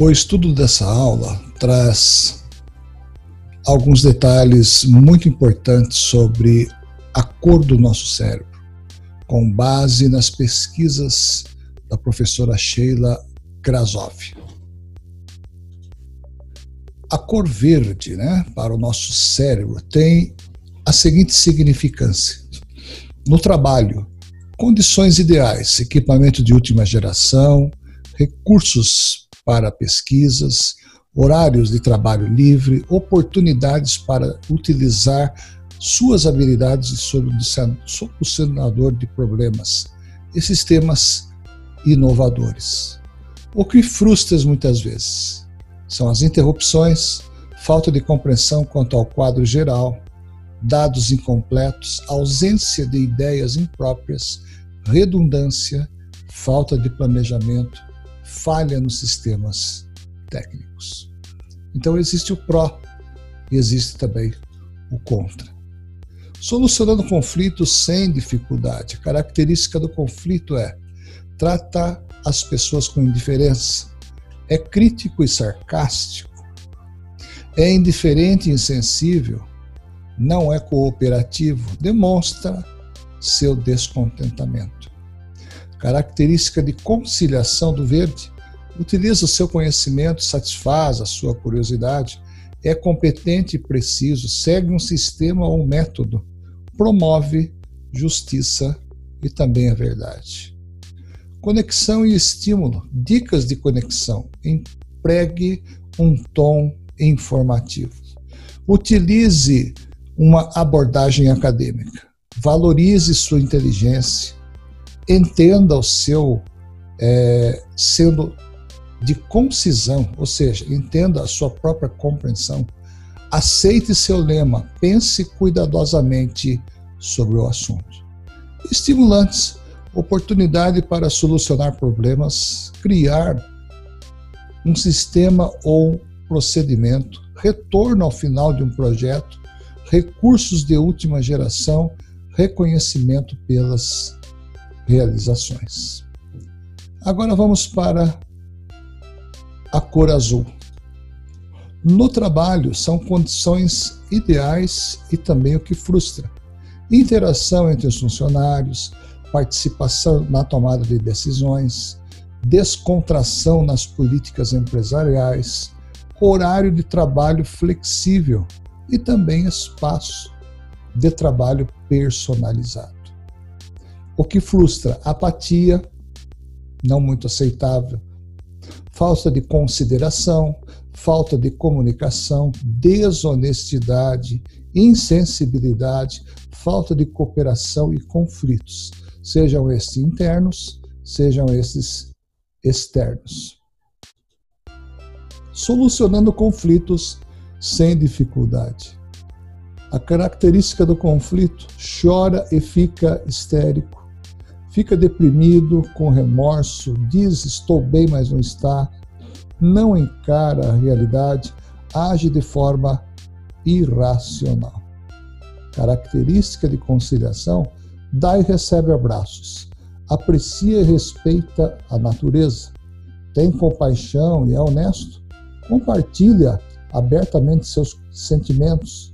O estudo dessa aula traz alguns detalhes muito importantes sobre a cor do nosso cérebro, com base nas pesquisas da professora Sheila Krasov. A cor verde, né, para o nosso cérebro, tem a seguinte significância. No trabalho, condições ideais, equipamento de última geração, recursos para pesquisas, horários de trabalho livre, oportunidades para utilizar suas habilidades de solucionador de problemas e sistemas inovadores. O que frustra muitas vezes são as interrupções, falta de compreensão quanto ao quadro geral, dados incompletos, ausência de ideias impróprias, redundância, falta de planejamento, falha nos sistemas técnicos. Então existe o pró e existe também o contra. Solucionando conflitos sem dificuldade. A característica do conflito é tratar as pessoas com indiferença, é crítico e sarcástico, é indiferente e insensível, não é cooperativo, demonstra seu descontentamento. Característica de conciliação do verde, utiliza o seu conhecimento, satisfaz a sua curiosidade, é competente e preciso, segue um sistema ou um método, promove justiça e também a verdade. Conexão e estímulo, dicas de conexão. Empregue um tom informativo. Utilize uma abordagem acadêmica. Valorize sua inteligência. Entenda o seu é, sendo de concisão, ou seja, entenda a sua própria compreensão, aceite seu lema, pense cuidadosamente sobre o assunto. Estimulantes, oportunidade para solucionar problemas, criar um sistema ou procedimento, retorno ao final de um projeto, recursos de última geração, reconhecimento pelas realizações. Agora vamos para a cor azul. No trabalho, são condições ideais e também o que frustra. Interação entre os funcionários, participação na tomada de decisões, descontração nas políticas empresariais, horário de trabalho flexível e também espaço de trabalho personalizado. O que frustra? Apatia, não muito aceitável, falta de consideração, falta de comunicação, desonestidade, insensibilidade, falta de cooperação e conflitos, sejam estes internos, sejam esses externos. Solucionando conflitos sem dificuldade. A característica do conflito chora e fica histérico, fica deprimido, com remorso, diz estou bem, mas não está, não encara a realidade, age de forma irracional. Característica de conciliação: dá e recebe abraços, aprecia e respeita a natureza, tem compaixão e é honesto, compartilha abertamente seus sentimentos,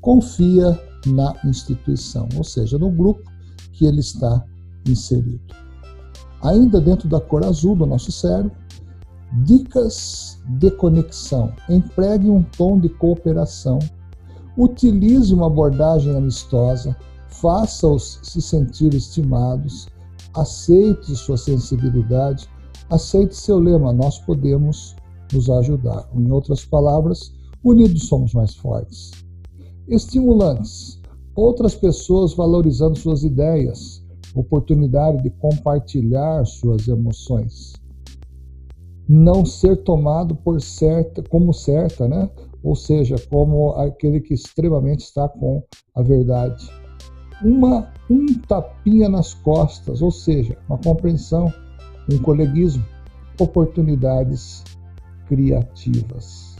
confia na instituição, ou seja, no grupo que ele está inserido. Ainda dentro da cor azul do nosso cérebro, dicas de conexão. Empregue um tom de cooperação. Utilize uma abordagem amistosa. Faça-os se sentir estimados. Aceite sua sensibilidade. Aceite seu lema: Nós podemos nos ajudar. Em outras palavras, unidos somos mais fortes. Estimulantes. Outras pessoas valorizando suas ideias oportunidade de compartilhar suas emoções. Não ser tomado por certa, como certa, né? Ou seja, como aquele que extremamente está com a verdade. Uma, um tapinha nas costas, ou seja, uma compreensão, um coleguismo, oportunidades criativas.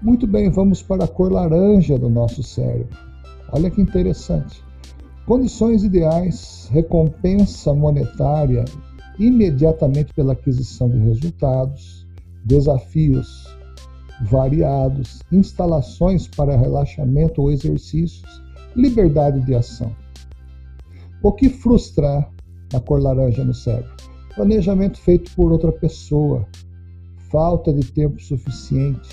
Muito bem, vamos para a cor laranja do nosso cérebro. Olha que interessante. Condições ideais, recompensa monetária, imediatamente pela aquisição de resultados, desafios variados, instalações para relaxamento ou exercícios, liberdade de ação. O que frustra a cor laranja no cérebro? Planejamento feito por outra pessoa, falta de tempo suficiente,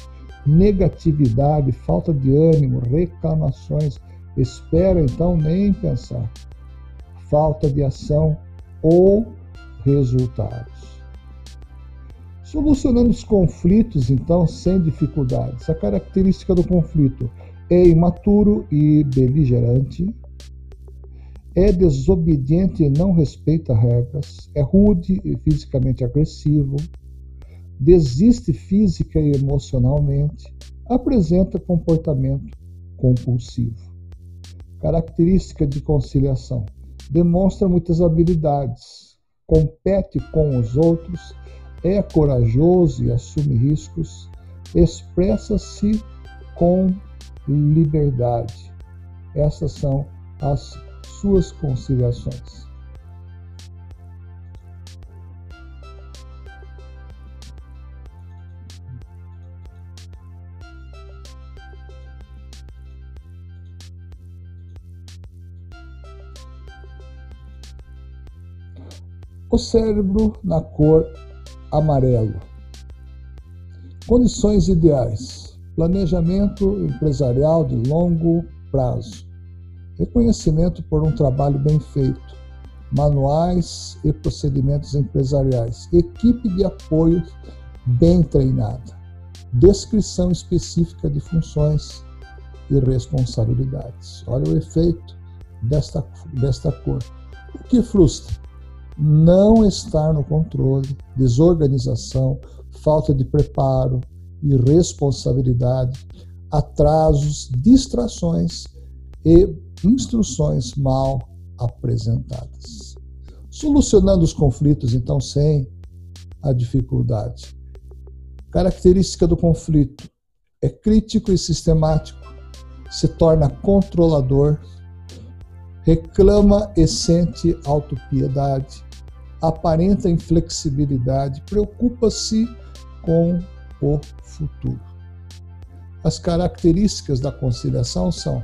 negatividade, falta de ânimo, reclamações, espera então nem pensar, falta de ação ou resultados. Solucionando os conflitos, então, sem dificuldades. A característica do conflito é imaturo e beligerante, é desobediente e não respeita regras, é rude e fisicamente agressivo, desiste física e emocionalmente, apresenta comportamento compulsivo. Característica de conciliação: demonstra muitas habilidades, compete com os outros, é corajoso e assume riscos, expressa-se com liberdade. Essas são as suas conciliações. O cérebro na cor amarelo. Condições ideais: planejamento empresarial de longo prazo, reconhecimento por um trabalho bem feito, manuais e procedimentos empresariais, equipe de apoio bem treinada, descrição específica de funções e responsabilidades. Olha o efeito desta, desta cor. O que frustra? Não estar no controle, desorganização, falta de preparo, irresponsabilidade, atrasos, distrações e instruções mal apresentadas. Solucionando os conflitos, então, sem a dificuldade. Característica do conflito é crítico e sistemático, se torna controlador, reclama e sente autopiedade, aparenta inflexibilidade, preocupa-se com o futuro. As características da conciliação são: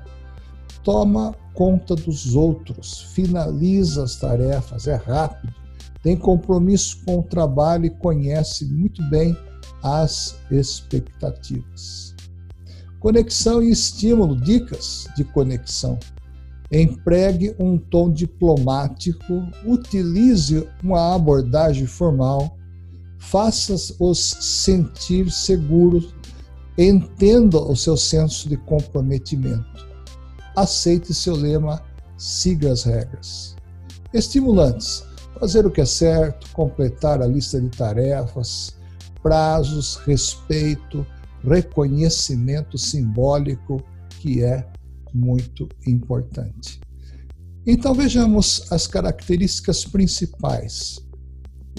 toma conta dos outros, finaliza as tarefas, é rápido, tem compromisso com o trabalho e conhece muito bem as expectativas. Conexão e estímulo, dicas de conexão empregue um tom diplomático, utilize uma abordagem formal, faça-os sentir seguros, entenda o seu senso de comprometimento. Aceite seu lema, siga as regras. Estimulantes: fazer o que é certo, completar a lista de tarefas, prazos, respeito, reconhecimento simbólico, que é muito importante. Então vejamos as características principais.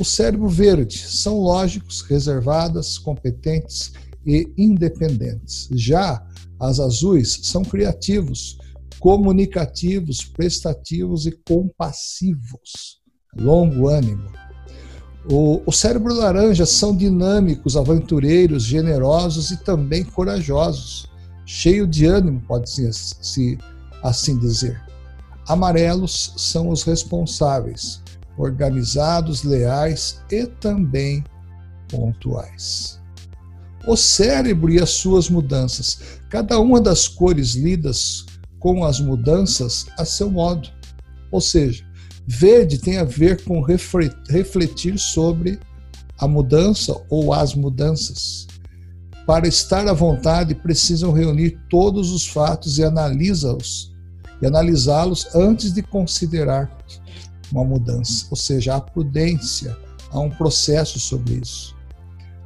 O cérebro verde são lógicos, reservadas, competentes e independentes. Já as azuis são criativos, comunicativos, prestativos e compassivos. Longo ânimo. O, o cérebro laranja são dinâmicos, aventureiros, generosos e também corajosos cheio de ânimo, pode-se assim dizer. Amarelos são os responsáveis, organizados, leais e também pontuais. O cérebro e as suas mudanças. Cada uma das cores lidas com as mudanças a seu modo. Ou seja, verde tem a ver com refletir sobre a mudança ou as mudanças. Para estar à vontade, precisam reunir todos os fatos e analisá-los e analisá-los antes de considerar uma mudança, ou seja, a prudência, há um processo sobre isso.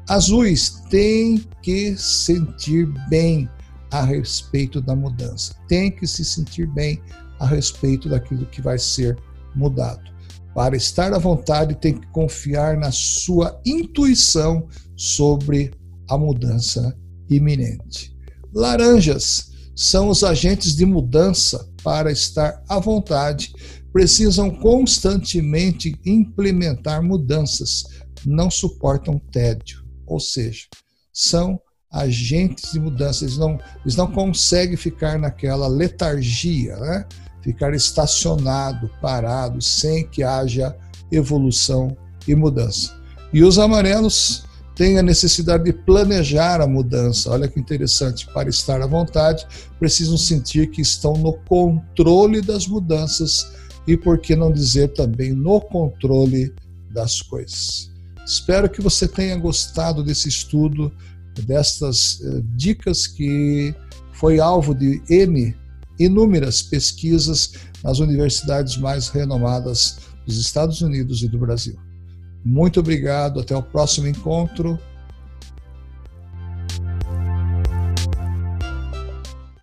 Azuis têm que sentir bem a respeito da mudança, tem que se sentir bem a respeito daquilo que vai ser mudado. Para estar à vontade, tem que confiar na sua intuição sobre a mudança iminente. Laranjas são os agentes de mudança para estar à vontade, precisam constantemente implementar mudanças, não suportam tédio, ou seja, são agentes de mudança, eles não, eles não conseguem ficar naquela letargia, né? ficar estacionado, parado, sem que haja evolução e mudança. E os amarelos têm a necessidade de planejar a mudança. Olha que interessante, para estar à vontade, precisam sentir que estão no controle das mudanças e, por que não dizer também, no controle das coisas. Espero que você tenha gostado desse estudo, destas eh, dicas que foi alvo de N inúmeras pesquisas nas universidades mais renomadas dos Estados Unidos e do Brasil. Muito obrigado, até o próximo encontro